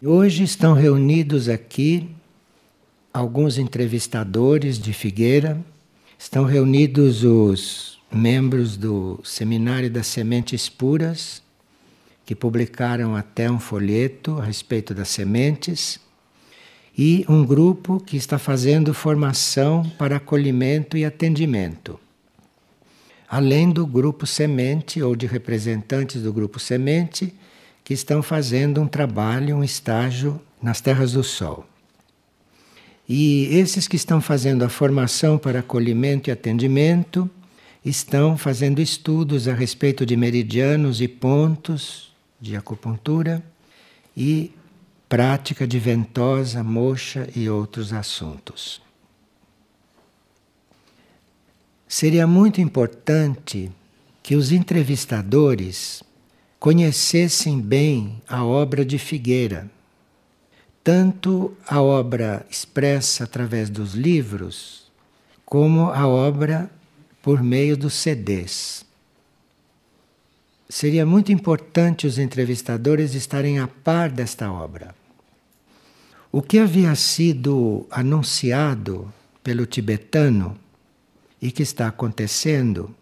Hoje estão reunidos aqui alguns entrevistadores de Figueira, estão reunidos os membros do Seminário das Sementes Puras, que publicaram até um folheto a respeito das sementes, e um grupo que está fazendo formação para acolhimento e atendimento. Além do grupo Semente ou de representantes do grupo Semente que estão fazendo um trabalho, um estágio nas Terras do Sol. E esses que estão fazendo a formação para acolhimento e atendimento estão fazendo estudos a respeito de meridianos e pontos de acupuntura e prática de ventosa, moxa e outros assuntos. Seria muito importante que os entrevistadores conhecessem bem a obra de Figueira, tanto a obra expressa através dos livros, como a obra por meio dos CDs. Seria muito importante os entrevistadores estarem a par desta obra. O que havia sido anunciado pelo tibetano e que está acontecendo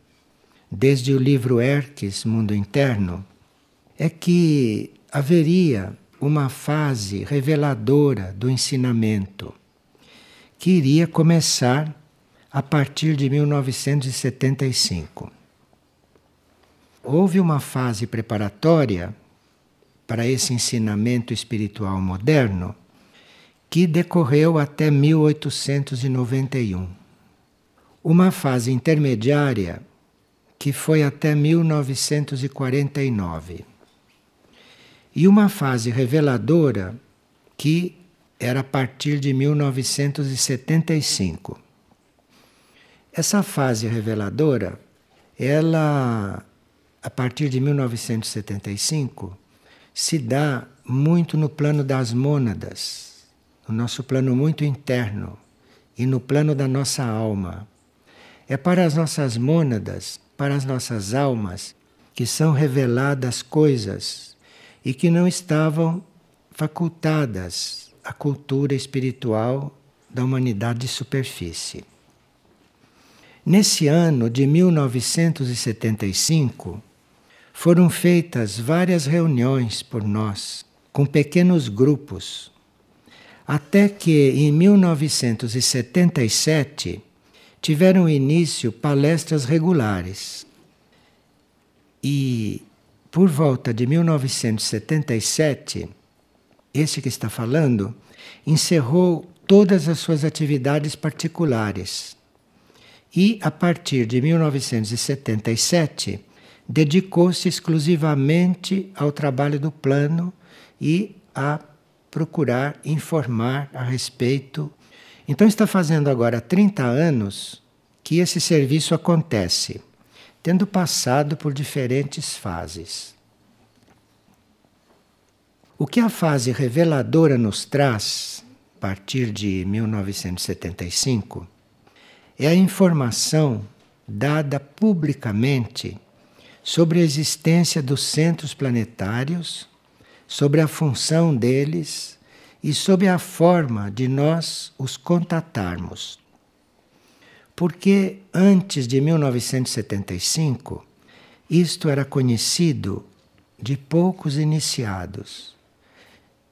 desde o livro Erques, Mundo Interno, é que haveria uma fase reveladora do ensinamento que iria começar a partir de 1975. Houve uma fase preparatória para esse ensinamento espiritual moderno que decorreu até 1891. Uma fase intermediária que foi até 1949 e uma fase reveladora que era a partir de 1975. Essa fase reveladora, ela a partir de 1975 se dá muito no plano das mônadas, no nosso plano muito interno e no plano da nossa alma. É para as nossas mônadas, para as nossas almas, que são reveladas coisas e que não estavam facultadas à cultura espiritual da humanidade de superfície. Nesse ano de 1975, foram feitas várias reuniões por nós, com pequenos grupos, até que em 1977 tiveram início palestras regulares. E por volta de 1977, esse que está falando encerrou todas as suas atividades particulares. E, a partir de 1977, dedicou-se exclusivamente ao trabalho do plano e a procurar informar a respeito. Então, está fazendo agora 30 anos que esse serviço acontece tendo passado por diferentes fases. O que a fase reveladora nos traz, a partir de 1975, é a informação dada publicamente sobre a existência dos centros planetários, sobre a função deles e sobre a forma de nós os contatarmos porque antes de 1975 isto era conhecido de poucos iniciados.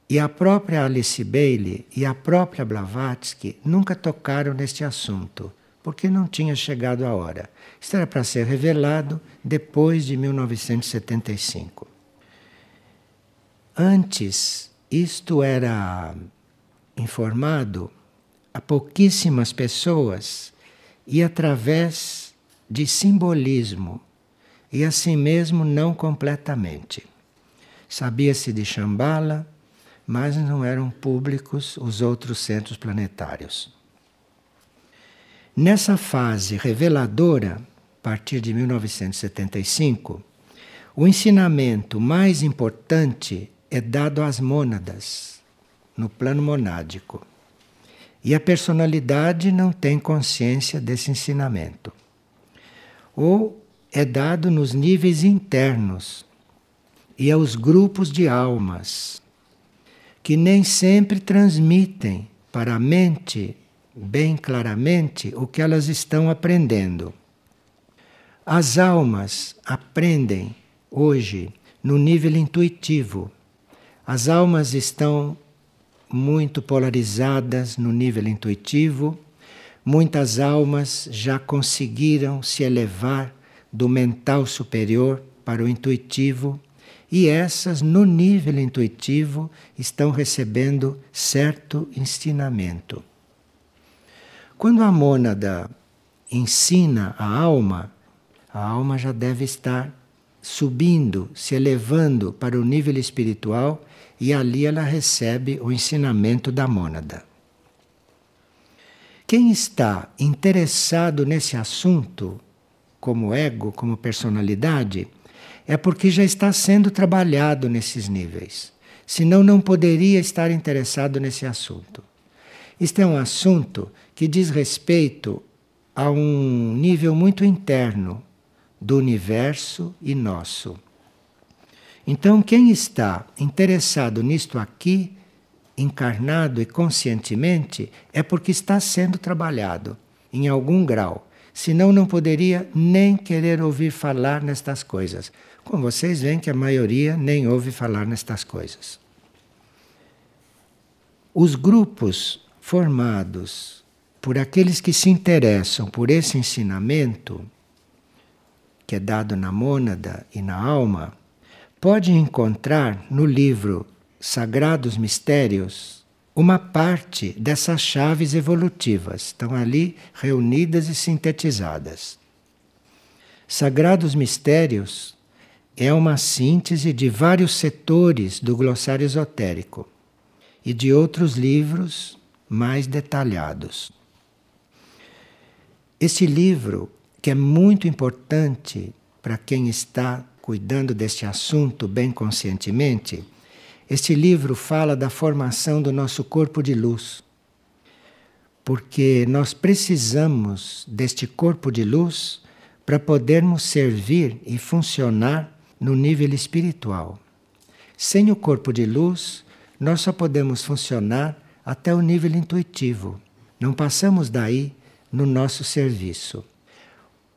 E a própria Alice Bailey e a própria Blavatsky nunca tocaram neste assunto, porque não tinha chegado a hora. Isso era para ser revelado depois de 1975. Antes, isto era informado a pouquíssimas pessoas e através de simbolismo, e assim mesmo não completamente. Sabia-se de Shambhala, mas não eram públicos os outros centros planetários. Nessa fase reveladora, a partir de 1975, o ensinamento mais importante é dado às mônadas, no plano monádico. E a personalidade não tem consciência desse ensinamento. Ou é dado nos níveis internos e aos grupos de almas, que nem sempre transmitem para a mente bem claramente o que elas estão aprendendo. As almas aprendem hoje no nível intuitivo. As almas estão muito polarizadas no nível intuitivo. Muitas almas já conseguiram se elevar do mental superior para o intuitivo e essas, no nível intuitivo, estão recebendo certo ensinamento. Quando a mônada ensina a alma, a alma já deve estar subindo, se elevando para o nível espiritual e ali ela recebe o ensinamento da mônada. Quem está interessado nesse assunto, como ego, como personalidade, é porque já está sendo trabalhado nesses níveis. Senão, não poderia estar interessado nesse assunto. Isto é um assunto que diz respeito a um nível muito interno do universo e nosso. Então, quem está interessado nisto aqui, encarnado e conscientemente, é porque está sendo trabalhado em algum grau. Senão, não poderia nem querer ouvir falar nestas coisas. Como vocês veem que a maioria nem ouve falar nestas coisas. Os grupos formados por aqueles que se interessam por esse ensinamento, que é dado na mônada e na alma, podem encontrar no livro Sagrados Mistérios uma parte dessas chaves evolutivas. Estão ali reunidas e sintetizadas. Sagrados Mistérios é uma síntese de vários setores do glossário esotérico e de outros livros mais detalhados. Este livro, que é muito importante para quem está cuidando deste assunto bem conscientemente, este livro fala da formação do nosso corpo de luz. Porque nós precisamos deste corpo de luz para podermos servir e funcionar no nível espiritual. Sem o corpo de luz, nós só podemos funcionar até o nível intuitivo. Não passamos daí no nosso serviço.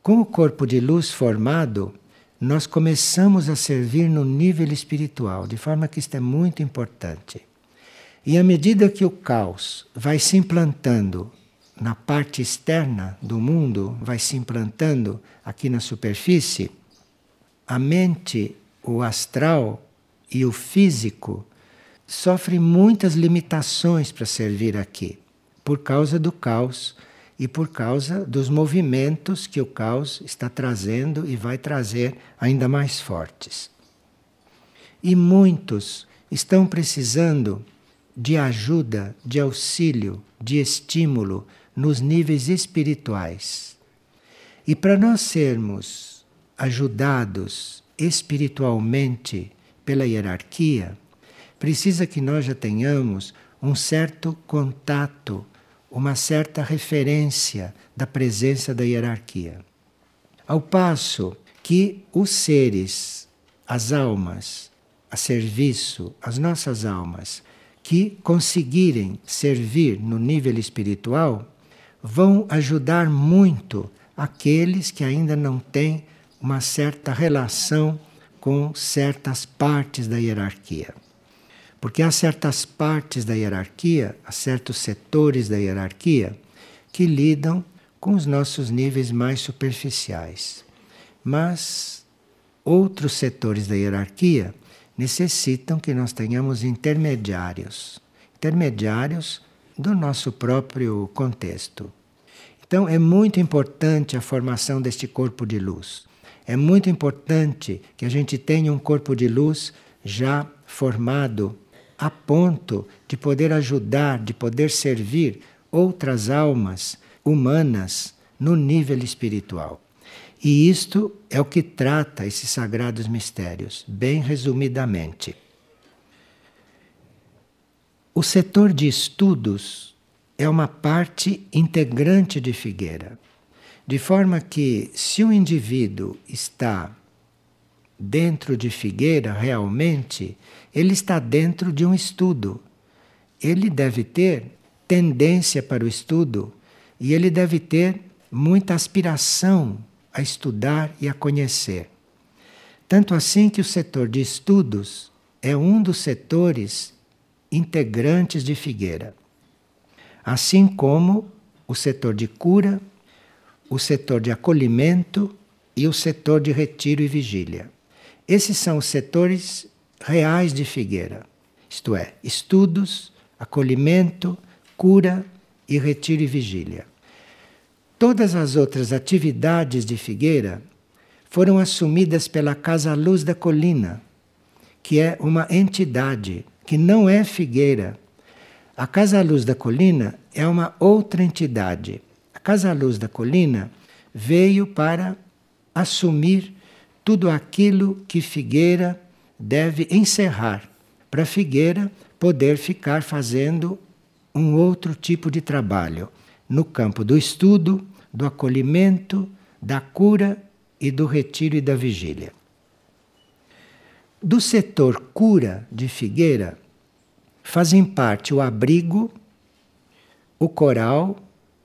Com o corpo de luz formado, nós começamos a servir no nível espiritual, de forma que isto é muito importante. E à medida que o caos vai se implantando na parte externa do mundo, vai se implantando aqui na superfície, a mente, o astral e o físico sofrem muitas limitações para servir aqui, por causa do caos e por causa dos movimentos que o caos está trazendo e vai trazer ainda mais fortes. E muitos estão precisando de ajuda, de auxílio, de estímulo nos níveis espirituais. E para nós sermos ajudados espiritualmente pela hierarquia, precisa que nós já tenhamos um certo contato, uma certa referência da presença da hierarquia. Ao passo que os seres, as almas, a serviço, as nossas almas, que conseguirem servir no nível espiritual, vão ajudar muito aqueles que ainda não têm uma certa relação com certas partes da hierarquia. Porque há certas partes da hierarquia, há certos setores da hierarquia que lidam com os nossos níveis mais superficiais. Mas outros setores da hierarquia necessitam que nós tenhamos intermediários intermediários do nosso próprio contexto. Então é muito importante a formação deste corpo de luz. É muito importante que a gente tenha um corpo de luz já formado a ponto de poder ajudar, de poder servir outras almas humanas no nível espiritual. E isto é o que trata esses sagrados mistérios, bem resumidamente. O setor de estudos é uma parte integrante de Figueira. De forma que, se o indivíduo está dentro de Figueira realmente, ele está dentro de um estudo, ele deve ter tendência para o estudo e ele deve ter muita aspiração a estudar e a conhecer. Tanto assim que o setor de estudos é um dos setores integrantes de Figueira. Assim como o setor de cura, o setor de acolhimento e o setor de retiro e vigília. Esses são os setores reais de Figueira, isto é, estudos, acolhimento, cura e retiro e vigília. Todas as outras atividades de Figueira foram assumidas pela Casa Luz da Colina, que é uma entidade que não é Figueira. A Casa Luz da Colina é uma outra entidade. A Casa Luz da Colina veio para assumir tudo aquilo que Figueira deve encerrar, para Figueira poder ficar fazendo um outro tipo de trabalho no campo do estudo, do acolhimento, da cura e do retiro e da vigília. Do setor cura de Figueira fazem parte o abrigo, o coral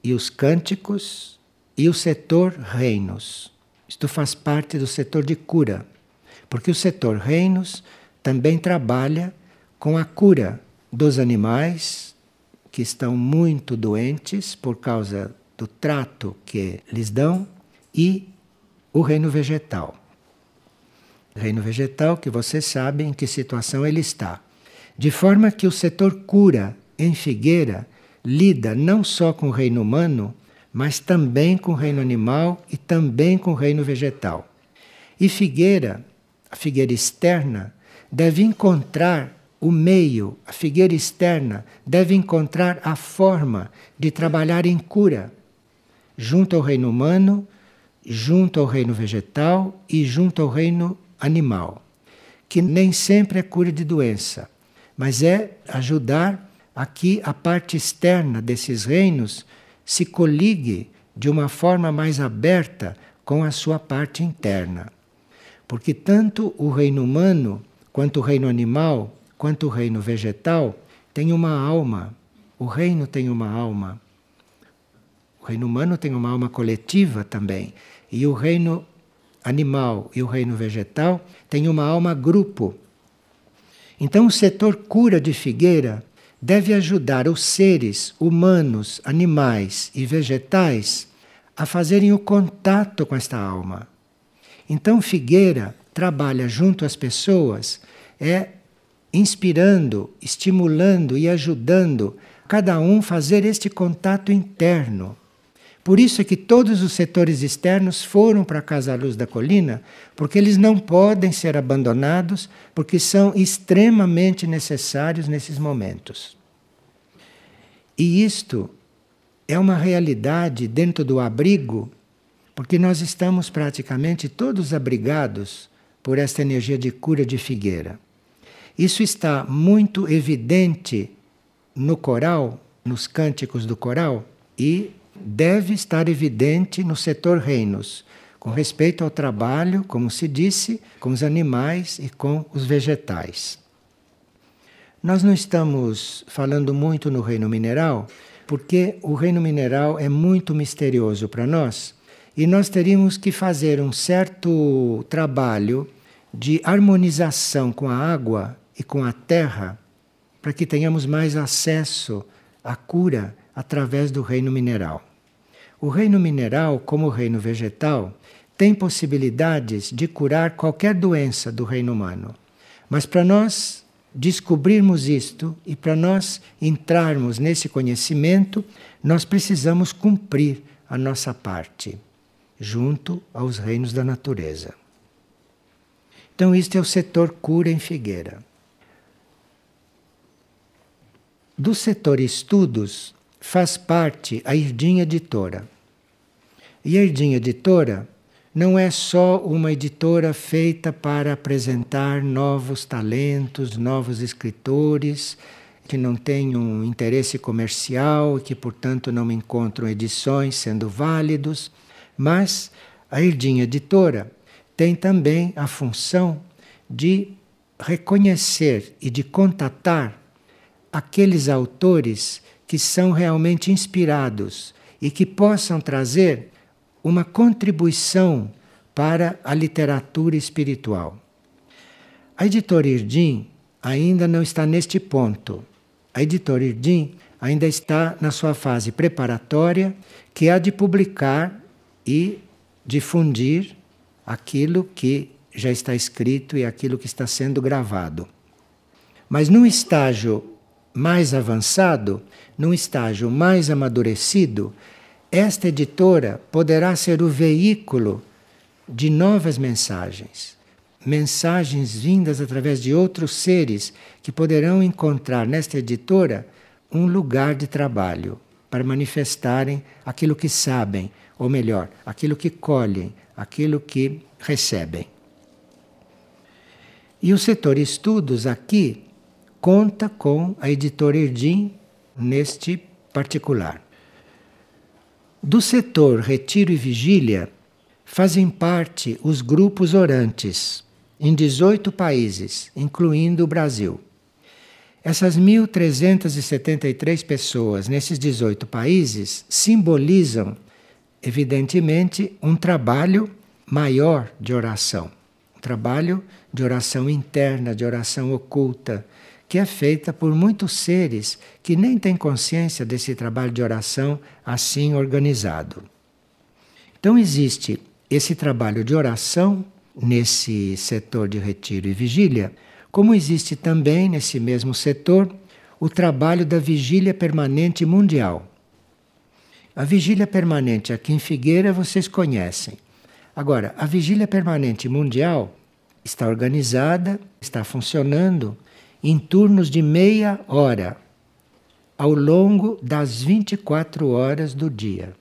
e os cânticos e o setor reinos. Isto faz parte do setor de cura, porque o setor reinos também trabalha com a cura dos animais que estão muito doentes por causa do trato que lhes dão e o reino vegetal. Reino vegetal, que vocês sabem em que situação ele está. De forma que o setor cura em Figueira lida não só com o reino humano, mas também com o reino animal e também com o reino vegetal. E Figueira, a figueira externa, deve encontrar o meio, a figueira externa, deve encontrar a forma de trabalhar em cura, junto ao reino humano, junto ao reino vegetal e junto ao reino animal, que nem sempre é cura de doença, mas é ajudar a que a parte externa desses reinos se coligue de uma forma mais aberta com a sua parte interna. Porque tanto o reino humano quanto o reino animal quanto o reino vegetal tem uma alma. O reino tem uma alma. O reino humano tem uma alma coletiva também. E o reino animal e o reino vegetal têm uma alma grupo. Então, o setor cura de Figueira deve ajudar os seres humanos, animais e vegetais a fazerem o contato com esta alma. Então, Figueira trabalha junto às pessoas é inspirando, estimulando e ajudando cada um fazer este contato interno. Por isso é que todos os setores externos foram para a Casa Luz da Colina, porque eles não podem ser abandonados, porque são extremamente necessários nesses momentos. E isto é uma realidade dentro do abrigo, porque nós estamos praticamente todos abrigados por esta energia de cura de figueira. Isso está muito evidente no coral, nos cânticos do coral, e deve estar evidente no setor reinos, com respeito ao trabalho, como se disse, com os animais e com os vegetais. Nós não estamos falando muito no reino mineral, porque o reino mineral é muito misterioso para nós e nós teríamos que fazer um certo trabalho de harmonização com a água e com a terra, para que tenhamos mais acesso à cura através do reino mineral. O reino mineral, como o reino vegetal, tem possibilidades de curar qualquer doença do reino humano. Mas para nós descobrirmos isto e para nós entrarmos nesse conhecimento, nós precisamos cumprir a nossa parte junto aos reinos da natureza. Então, este é o setor cura em Figueira. Do setor estudos faz parte a Irdinha Editora. E a Irdinha Editora não é só uma editora feita para apresentar novos talentos, novos escritores que não têm um interesse comercial e que, portanto, não encontram edições sendo válidos, mas a Irdinha Editora tem também a função de reconhecer e de contatar aqueles autores que são realmente inspirados e que possam trazer uma contribuição para a literatura espiritual. A editora Irdim ainda não está neste ponto. A editora Irdim ainda está na sua fase preparatória, que é a de publicar e difundir aquilo que já está escrito e aquilo que está sendo gravado. Mas num estágio mais avançado, num estágio mais amadurecido, esta editora poderá ser o veículo de novas mensagens. Mensagens vindas através de outros seres que poderão encontrar nesta editora um lugar de trabalho para manifestarem aquilo que sabem, ou melhor, aquilo que colhem, aquilo que recebem. E o setor estudos aqui conta com a editora Erdim neste particular. Do setor retiro e vigília fazem parte os grupos orantes em 18 países, incluindo o Brasil. Essas 1.373 pessoas nesses 18 países simbolizam, evidentemente, um trabalho maior de oração, um trabalho de oração interna, de oração oculta, que é feita por muitos seres que nem têm consciência desse trabalho de oração assim organizado. Então existe esse trabalho de oração nesse setor de retiro e vigília, como existe também nesse mesmo setor o trabalho da vigília permanente mundial. A vigília permanente aqui em Figueira vocês conhecem. Agora, a vigília permanente mundial está organizada, está funcionando em turnos de meia hora ao longo das 24 horas do dia.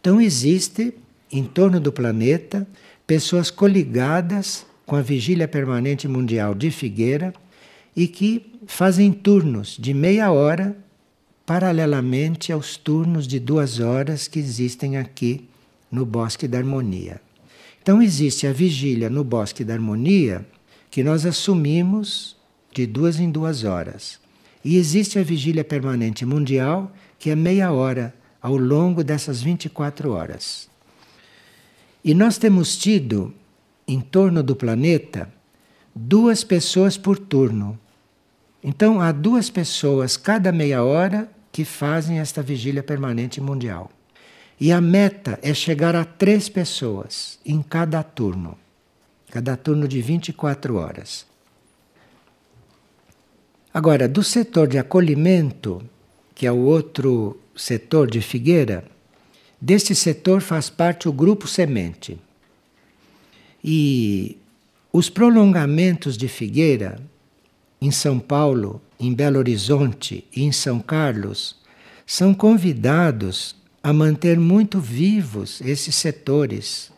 Então existe em torno do planeta pessoas coligadas com a Vigília Permanente Mundial de Figueira e que fazem turnos de meia hora paralelamente aos turnos de duas horas que existem aqui no Bosque da Harmonia. Então existe a vigília no Bosque da Harmonia que nós assumimos de duas em duas horas. E existe a vigília permanente mundial que é meia hora ao longo dessas 24 horas. E nós temos tido em torno do planeta duas pessoas por turno. Então há duas pessoas cada meia hora que fazem esta vigília permanente mundial. E a meta é chegar a três pessoas em cada turno, cada turno de 24 horas. Agora, do setor de acolhimento, que é o outro setor de Figueira, deste setor faz parte o Grupo Semente. E os prolongamentos de Figueira, em São Paulo, em Belo Horizonte e em São Carlos, são convidados a manter muito vivos esses setores,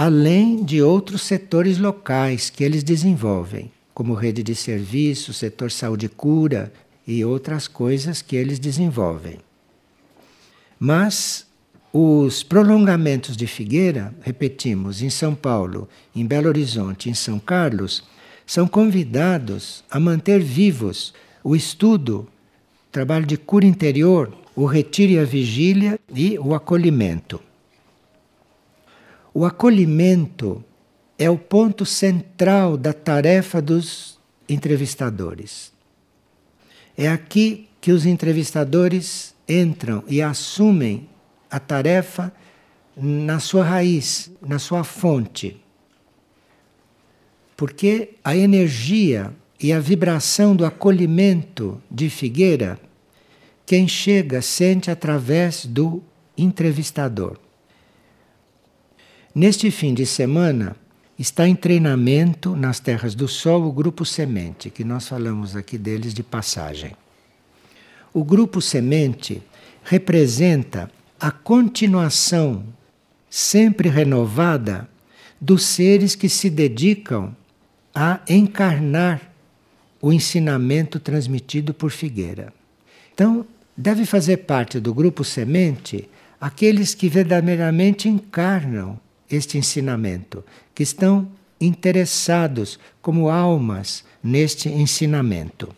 além de outros setores locais que eles desenvolvem, como rede de serviço, setor saúde e cura e outras coisas que eles desenvolvem. Mas os prolongamentos de Figueira, repetimos, em São Paulo, em Belo Horizonte, em São Carlos, são convidados a manter vivos o estudo, trabalho de cura interior, o retiro e a vigília e o acolhimento. O acolhimento é o ponto central da tarefa dos entrevistadores. É aqui que os entrevistadores entram e assumem a tarefa na sua raiz, na sua fonte. Porque a energia e a vibração do acolhimento de Figueira quem chega sente através do entrevistador. Neste fim de semana, está em treinamento nas Terras do Sol o Grupo Semente, que nós falamos aqui deles de passagem. O Grupo Semente representa a continuação sempre renovada dos seres que se dedicam a encarnar o ensinamento transmitido por Figueira. Então, deve fazer parte do grupo semente aqueles que verdadeiramente encarnam este ensinamento, que estão interessados como almas neste ensinamento.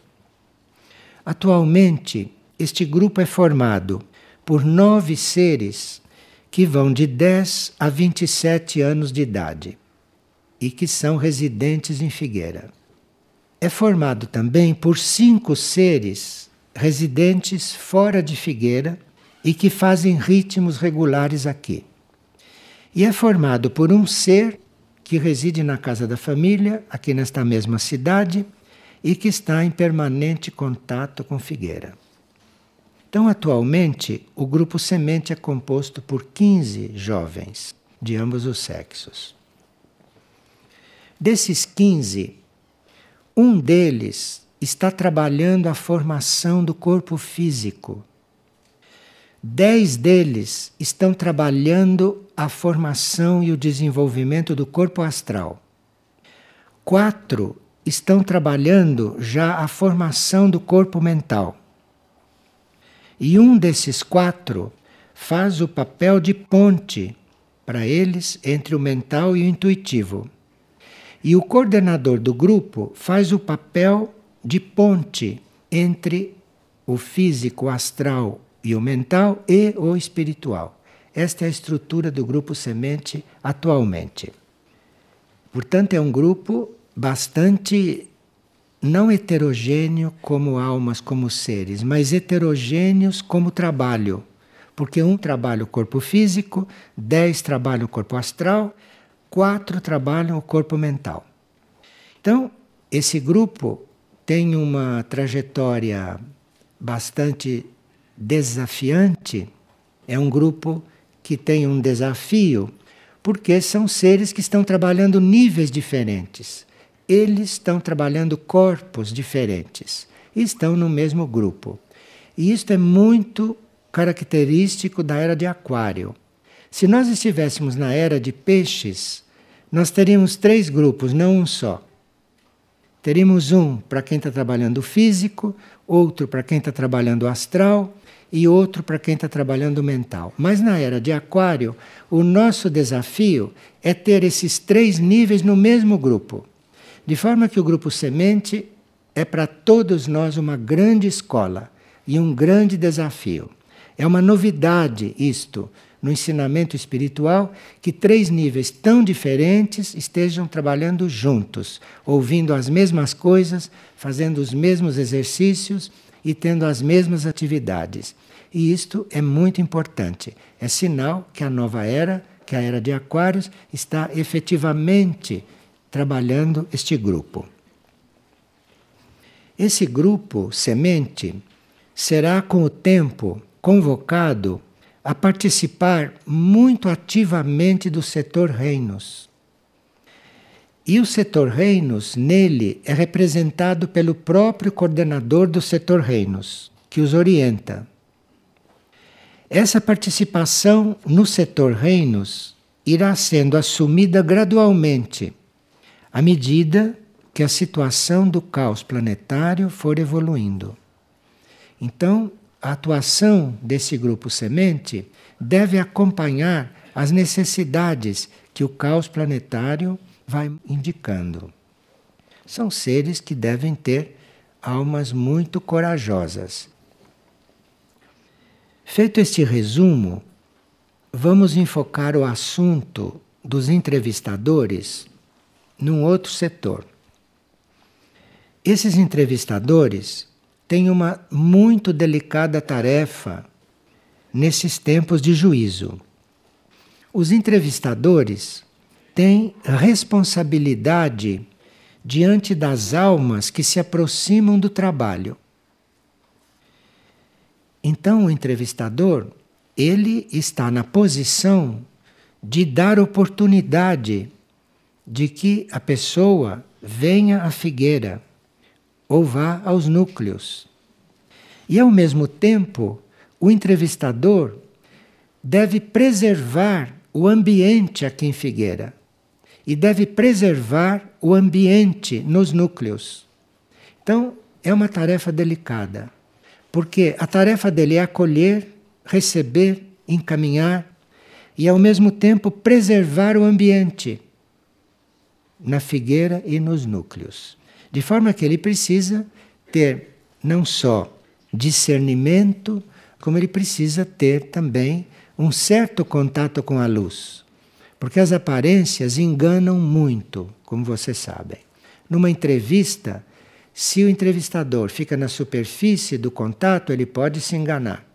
Atualmente, este grupo é formado por nove seres que vão de 10 a 27 anos de idade e que são residentes em Figueira. É formado também por cinco seres residentes fora de Figueira e que fazem ritmos regulares aqui. E é formado por um ser que reside na casa da família, aqui nesta mesma cidade, e que está em permanente contato com Figueira. Então, atualmente, o grupo Semente é composto por 15 jovens de ambos os sexos. Desses 15, um deles está trabalhando a formação do corpo físico. Dez deles estão trabalhando a formação e o desenvolvimento do corpo astral. Quatro estão trabalhando já a formação do corpo mental. E um desses quatro faz o papel de ponte para eles entre o mental e o intuitivo. E o coordenador do grupo faz o papel de ponte entre o físico astral e o mental e o espiritual. Esta é a estrutura do grupo Semente atualmente. Portanto, é um grupo bastante não heterogêneo como almas, como seres, mas heterogêneos como trabalho. Porque um trabalha o corpo físico, dez trabalham o corpo astral, quatro trabalham o corpo mental. Então, esse grupo tem uma trajetória bastante desafiante. É um grupo que tem um desafio, porque são seres que estão trabalhando níveis diferentes eles estão trabalhando corpos diferentes e estão no mesmo grupo. E isto é muito característico da era de Aquário. Se nós estivéssemos na era de Peixes, nós teríamos três grupos, não um só. Teríamos um para quem está trabalhando o físico, outro para quem está trabalhando astral e outro para quem está trabalhando mental. Mas na era de Aquário, o nosso desafio é ter esses três níveis no mesmo grupo. De forma que o grupo Semente é para todos nós uma grande escola e um grande desafio. É uma novidade isto no ensinamento espiritual que três níveis tão diferentes estejam trabalhando juntos, ouvindo as mesmas coisas, fazendo os mesmos exercícios e tendo as mesmas atividades. E isto é muito importante. É sinal que a nova era, que a era de Aquários, está efetivamente trabalhando este grupo. Esse grupo semente será com o tempo convocado a participar muito ativamente do setor reinos. E o setor reinos, nele, é representado pelo próprio coordenador do setor reinos, que os orienta. Essa participação no setor reinos irá sendo assumida gradualmente à medida que a situação do caos planetário for evoluindo. Então, a atuação desse grupo semente deve acompanhar as necessidades que o caos planetário vai indicando. São seres que devem ter almas muito corajosas. Feito este resumo, vamos enfocar o assunto dos entrevistadores num outro setor. Esses entrevistadores têm uma muito delicada tarefa nesses tempos de juízo. Os entrevistadores têm responsabilidade diante das almas que se aproximam do trabalho. Então o entrevistador, ele está na posição de dar oportunidade de que a pessoa venha à figueira ou vá aos núcleos. E ao mesmo tempo, o entrevistador deve preservar o ambiente aqui em Figueira e deve preservar o ambiente nos núcleos. Então, é uma tarefa delicada, porque a tarefa dele é acolher, receber, encaminhar e ao mesmo tempo preservar o ambiente na figueira e nos núcleos. De forma que ele precisa ter não só discernimento, como ele precisa ter também um certo contato com a luz. Porque as aparências enganam muito, como vocês sabem. Numa entrevista, se o entrevistador fica na superfície do contato, ele pode se enganar.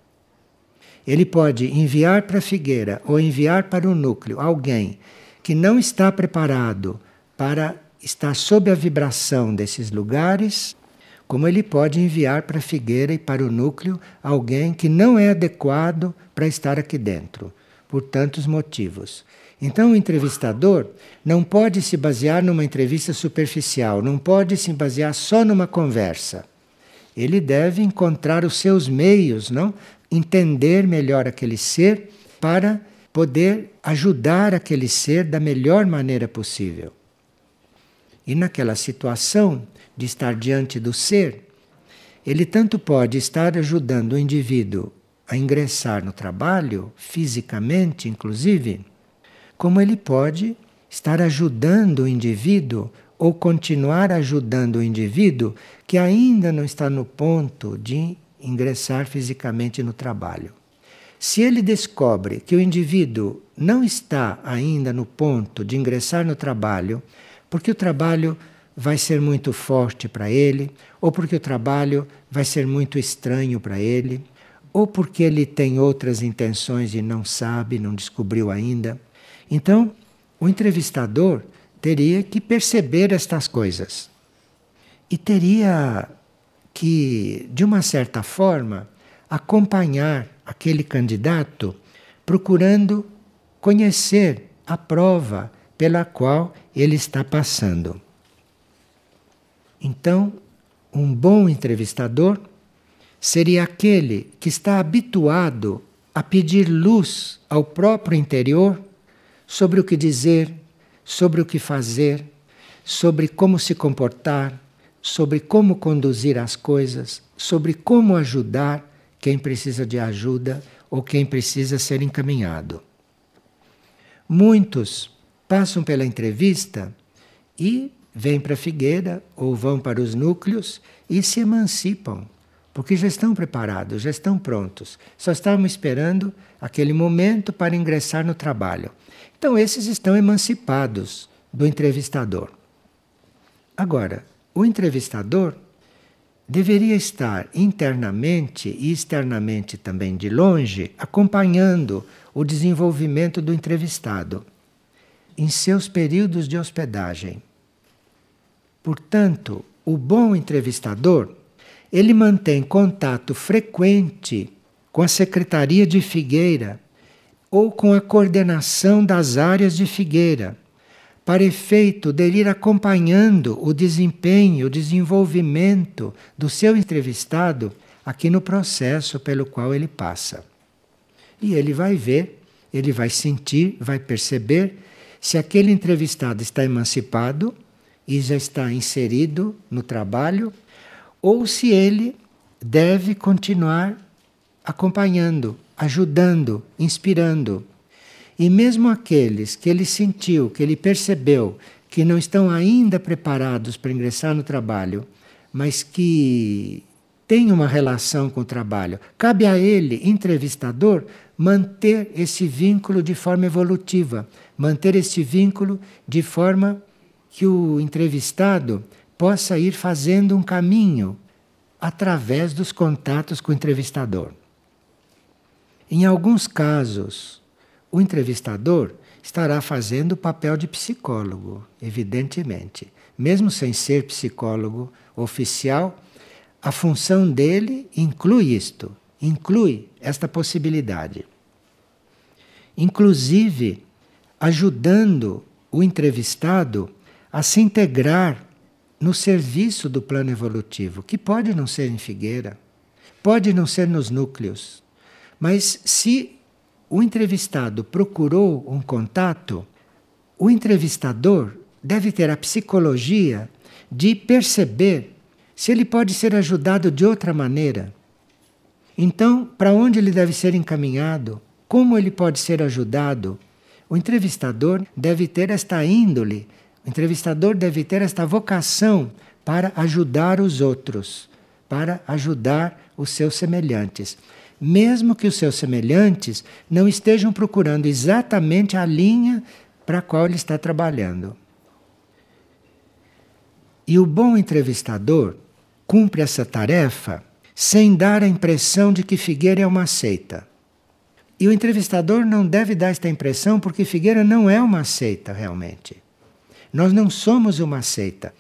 Ele pode enviar para a figueira ou enviar para o núcleo alguém que não está preparado para estar sob a vibração desses lugares, como ele pode enviar para a figueira e para o núcleo alguém que não é adequado para estar aqui dentro, por tantos motivos. Então, o entrevistador não pode se basear numa entrevista superficial, não pode se basear só numa conversa. Ele deve encontrar os seus meios, não? Entender melhor aquele ser para poder ajudar aquele ser da melhor maneira possível. E naquela situação de estar diante do ser, ele tanto pode estar ajudando o indivíduo a ingressar no trabalho, fisicamente inclusive, como ele pode estar ajudando o indivíduo ou continuar ajudando o indivíduo que ainda não está no ponto de ingressar fisicamente no trabalho. Se ele descobre que o indivíduo não está ainda no ponto de ingressar no trabalho, porque o trabalho vai ser muito forte para ele, ou porque o trabalho vai ser muito estranho para ele, ou porque ele tem outras intenções e não sabe, não descobriu ainda. Então, o entrevistador teria que perceber estas coisas e teria que, de uma certa forma, acompanhar aquele candidato procurando conhecer a prova pela qual ele está passando. Então, um bom entrevistador seria aquele que está habituado a pedir luz ao próprio interior sobre o que dizer, sobre o que fazer, sobre como se comportar, sobre como conduzir as coisas, sobre como ajudar quem precisa de ajuda ou quem precisa ser encaminhado. Muitos passam pela entrevista e vêm para figueira ou vão para os núcleos e se emancipam, porque já estão preparados, já estão prontos, só estavam esperando aquele momento para ingressar no trabalho. Então, esses estão emancipados do entrevistador. Agora, o entrevistador deveria estar internamente e externamente também de longe, acompanhando o desenvolvimento do entrevistado em seus períodos de hospedagem. Portanto, o bom entrevistador, ele mantém contato frequente com a Secretaria de Figueira ou com a coordenação das áreas de Figueira, para efeito dele ir acompanhando o desempenho, o desenvolvimento do seu entrevistado aqui no processo pelo qual ele passa. E ele vai ver, ele vai sentir, vai perceber se aquele entrevistado está emancipado e já está inserido no trabalho, ou se ele deve continuar acompanhando, ajudando, inspirando. E mesmo aqueles que ele sentiu, que ele percebeu que não estão ainda preparados para ingressar no trabalho, mas que têm uma relação com o trabalho, cabe a ele, entrevistador, manter esse vínculo de forma evolutiva, manter esse vínculo de forma que o entrevistado possa ir fazendo um caminho através dos contatos com o entrevistador. Em alguns casos, o entrevistador estará fazendo o papel de psicólogo, evidentemente. Mesmo sem ser psicólogo oficial, a função dele inclui isto, inclui esta possibilidade. Inclusive, ajudando o entrevistado a se integrar no serviço do plano evolutivo, que pode não ser em Figueira, pode não ser nos núcleos, mas se o entrevistado procurou um contato, o entrevistador deve ter a psicologia de perceber se ele pode ser ajudado de outra maneira. Então, para onde ele deve ser encaminhado? Como ele pode ser ajudado? O entrevistador deve ter esta índole, o entrevistador deve ter esta vocação para ajudar os outros, para ajudar os seus semelhantes, mesmo que os seus semelhantes não estejam procurando exatamente a linha para a qual ele está trabalhando. E o bom entrevistador cumpre essa tarefa sem dar a impressão de que Figueira é uma seita. E o entrevistador não deve dar esta impressão porque Figueira não é uma seita realmente. Nós não somos uma seita.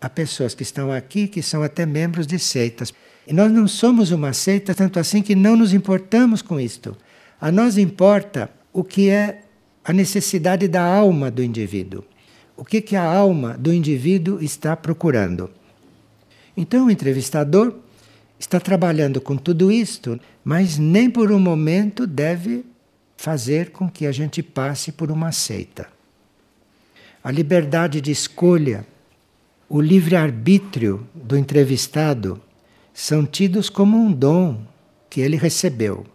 Há pessoas que estão aqui que são até membros de seitas. E nós não somos uma seita, tanto assim que não nos importamos com isto. A nós importa o que é a necessidade da alma do indivíduo. O que, que a alma do indivíduo está procurando. Então o entrevistador está trabalhando com tudo isto, mas nem por um momento deve fazer com que a gente passe por uma seita a liberdade de escolha, o livre-arbítrio do entrevistado são tidos como um dom que ele recebeu.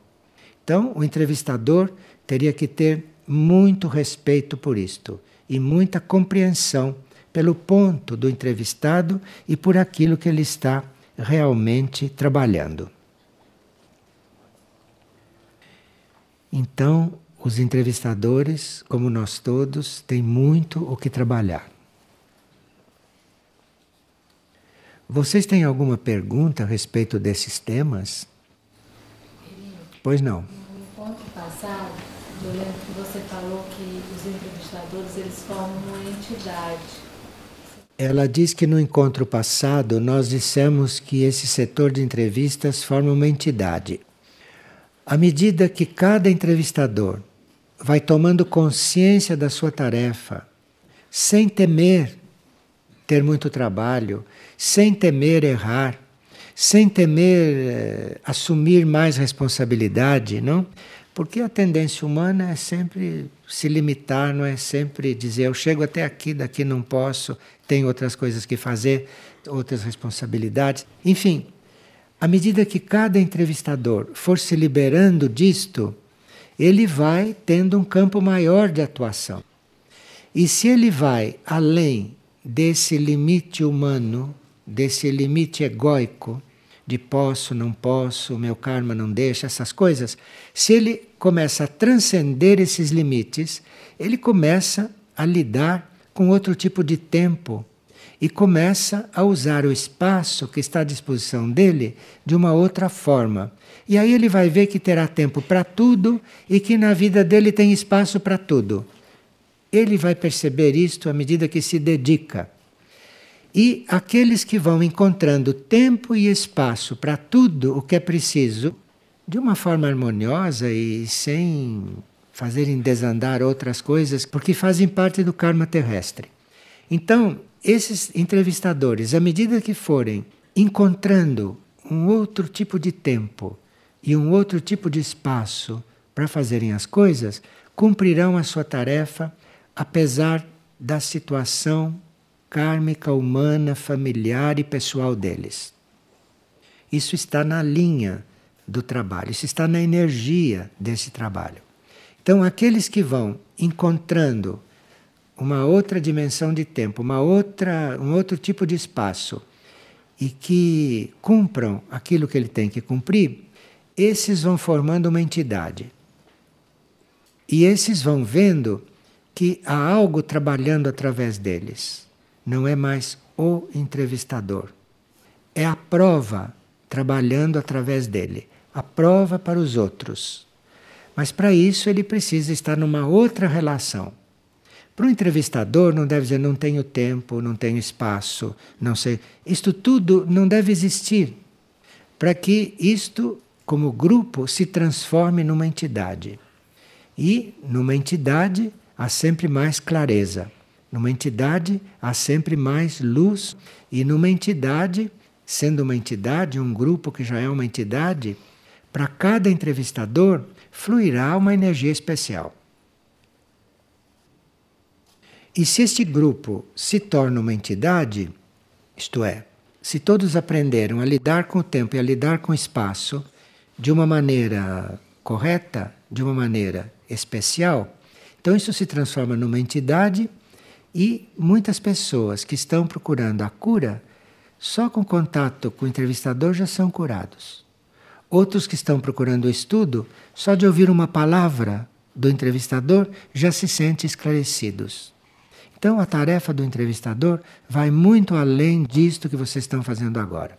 Então, o entrevistador teria que ter muito respeito por isto e muita compreensão pelo ponto do entrevistado e por aquilo que ele está realmente trabalhando. Então, os entrevistadores, como nós todos, têm muito o que trabalhar. Vocês têm alguma pergunta a respeito desses temas? Pois não. No encontro passado, eu lembro que você falou que os entrevistadores eles formam uma entidade. Ela diz que no encontro passado nós dissemos que esse setor de entrevistas forma uma entidade. À medida que cada entrevistador vai tomando consciência da sua tarefa, sem temer ter muito trabalho, sem temer errar, sem temer eh, assumir mais responsabilidade, não? Porque a tendência humana é sempre se limitar, não é sempre dizer eu chego até aqui, daqui não posso, tenho outras coisas que fazer, outras responsabilidades. Enfim, à medida que cada entrevistador for se liberando disto, ele vai tendo um campo maior de atuação. E se ele vai além desse limite humano, desse limite egóico, de posso, não posso, meu karma não deixa, essas coisas, se ele começa a transcender esses limites, ele começa a lidar com outro tipo de tempo e começa a usar o espaço que está à disposição dele de uma outra forma. E aí ele vai ver que terá tempo para tudo e que na vida dele tem espaço para tudo. Ele vai perceber isto à medida que se dedica. E aqueles que vão encontrando tempo e espaço para tudo o que é preciso, de uma forma harmoniosa e sem fazerem desandar outras coisas, porque fazem parte do karma terrestre. Então, esses entrevistadores, à medida que forem encontrando um outro tipo de tempo e um outro tipo de espaço para fazerem as coisas, cumprirão a sua tarefa apesar da situação kármica, humana, familiar e pessoal deles. Isso está na linha do trabalho, isso está na energia desse trabalho. Então, aqueles que vão encontrando uma outra dimensão de tempo, uma outra, um outro tipo de espaço e que cumpram aquilo que ele tem que cumprir, esses vão formando uma entidade. E esses vão vendo que há algo trabalhando através deles. Não é mais o entrevistador. É a prova trabalhando através dele. A prova para os outros. Mas para isso ele precisa estar numa outra relação. Para o entrevistador não deve dizer não tenho tempo, não tenho espaço, não sei. Isto tudo não deve existir para que isto como grupo, se transforme numa entidade. E numa entidade há sempre mais clareza, numa entidade há sempre mais luz, e numa entidade, sendo uma entidade, um grupo que já é uma entidade, para cada entrevistador fluirá uma energia especial. E se este grupo se torna uma entidade, isto é, se todos aprenderam a lidar com o tempo e a lidar com o espaço, de uma maneira correta, de uma maneira especial, então isso se transforma numa entidade e muitas pessoas que estão procurando a cura, só com contato com o entrevistador já são curados. Outros que estão procurando o estudo, só de ouvir uma palavra do entrevistador já se sentem esclarecidos. Então a tarefa do entrevistador vai muito além disto que vocês estão fazendo agora.